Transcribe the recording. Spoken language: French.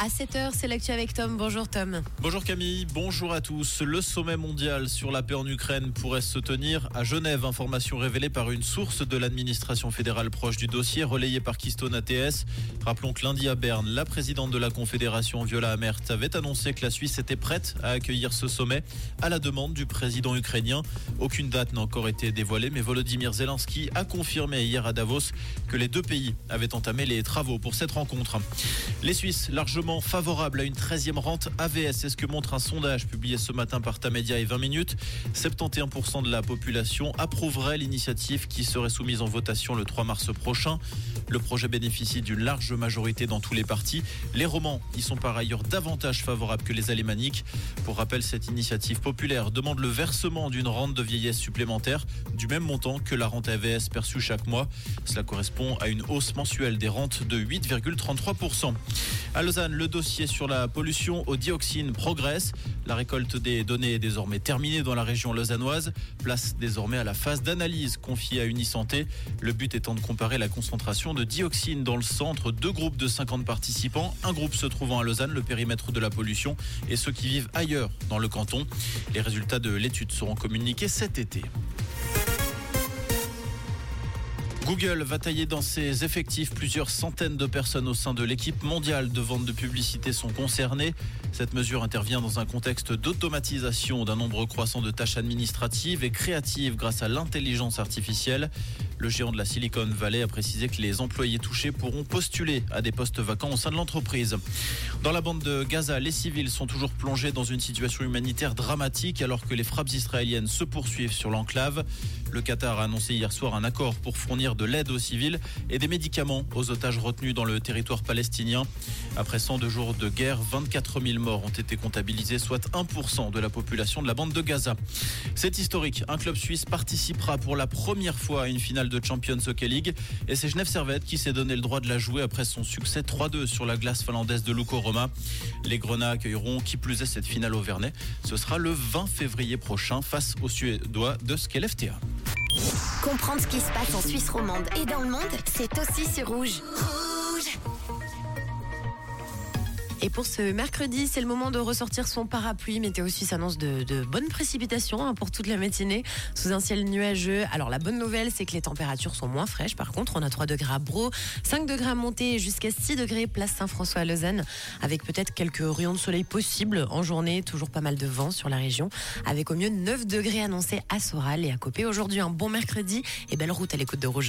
À 7h, c'est l'actu avec Tom. Bonjour Tom. Bonjour Camille, bonjour à tous. Le sommet mondial sur la paix en Ukraine pourrait se tenir à Genève. Information révélée par une source de l'administration fédérale proche du dossier, relayée par Keystone ATS. Rappelons que lundi à Berne, la présidente de la Confédération, Viola Amert, avait annoncé que la Suisse était prête à accueillir ce sommet à la demande du président ukrainien. Aucune date n'a encore été dévoilée, mais Volodymyr Zelensky a confirmé hier à Davos que les deux pays avaient entamé les travaux pour cette rencontre. Les Suisses, largement favorables à une 13e rente AVS, c'est ce que montre un sondage publié ce matin par Tamedia et 20 minutes. 71% de la population approuverait l'initiative qui serait soumise en votation le 3 mars prochain. Le projet bénéficie d'une large majorité dans tous les partis. Les romans y sont par ailleurs davantage favorables que les alémaniques. Pour rappel, cette initiative populaire demande le versement d'une rente de vieillesse supplémentaire du même montant que la rente AVS perçue chaque mois. Cela correspond à une hausse mensuelle des rentes de 8,33%. À Lausanne, le dossier sur la pollution au dioxine progresse. La récolte des données est désormais terminée dans la région lausannoise. Place désormais à la phase d'analyse confiée à Unisanté. Le but étant de comparer la concentration de dioxine dans le centre. Deux groupes de 50 participants. Un groupe se trouvant à Lausanne, le périmètre de la pollution, et ceux qui vivent ailleurs dans le canton. Les résultats de l'étude seront communiqués cet été. Google va tailler dans ses effectifs. Plusieurs centaines de personnes au sein de l'équipe mondiale de vente de publicité sont concernées. Cette mesure intervient dans un contexte d'automatisation d'un nombre croissant de tâches administratives et créatives grâce à l'intelligence artificielle. Le géant de la Silicon Valley a précisé que les employés touchés pourront postuler à des postes vacants au sein de l'entreprise. Dans la bande de Gaza, les civils sont toujours plongés dans une situation humanitaire dramatique alors que les frappes israéliennes se poursuivent sur l'enclave. Le Qatar a annoncé hier soir un accord pour fournir de l'aide aux civils et des médicaments aux otages retenus dans le territoire palestinien. Après 102 jours de guerre, 24 000 morts ont été comptabilisés, soit 1% de la population de la bande de Gaza. C'est historique. Un club suisse participera pour la première fois à une finale de Champions Hockey League et c'est Genève Servette qui s'est donné le droit de la jouer après son succès 3-2 sur la glace finlandaise de Luko Roma. Les Grenats accueilleront qui plus est cette finale au Vernet. Ce sera le 20 février prochain face aux Suédois de Skellefteå. Comprendre ce qui se passe en Suisse romande et dans le monde, c'est aussi sur Rouge. Et pour ce mercredi, c'est le moment de ressortir son parapluie. Météo Suisse annonce de, bonnes précipitations hein, pour toute la matinée sous un ciel nuageux. Alors la bonne nouvelle, c'est que les températures sont moins fraîches. Par contre, on a 3 degrés à Bro, 5 degrés à Monter jusqu'à 6 degrés place Saint-François à Lausanne, avec peut-être quelques rayons de soleil possibles en journée. Toujours pas mal de vent sur la région, avec au mieux 9 degrés annoncés à Soral et à Copé. Aujourd'hui, un bon mercredi et belle route à l'écoute de Rouge.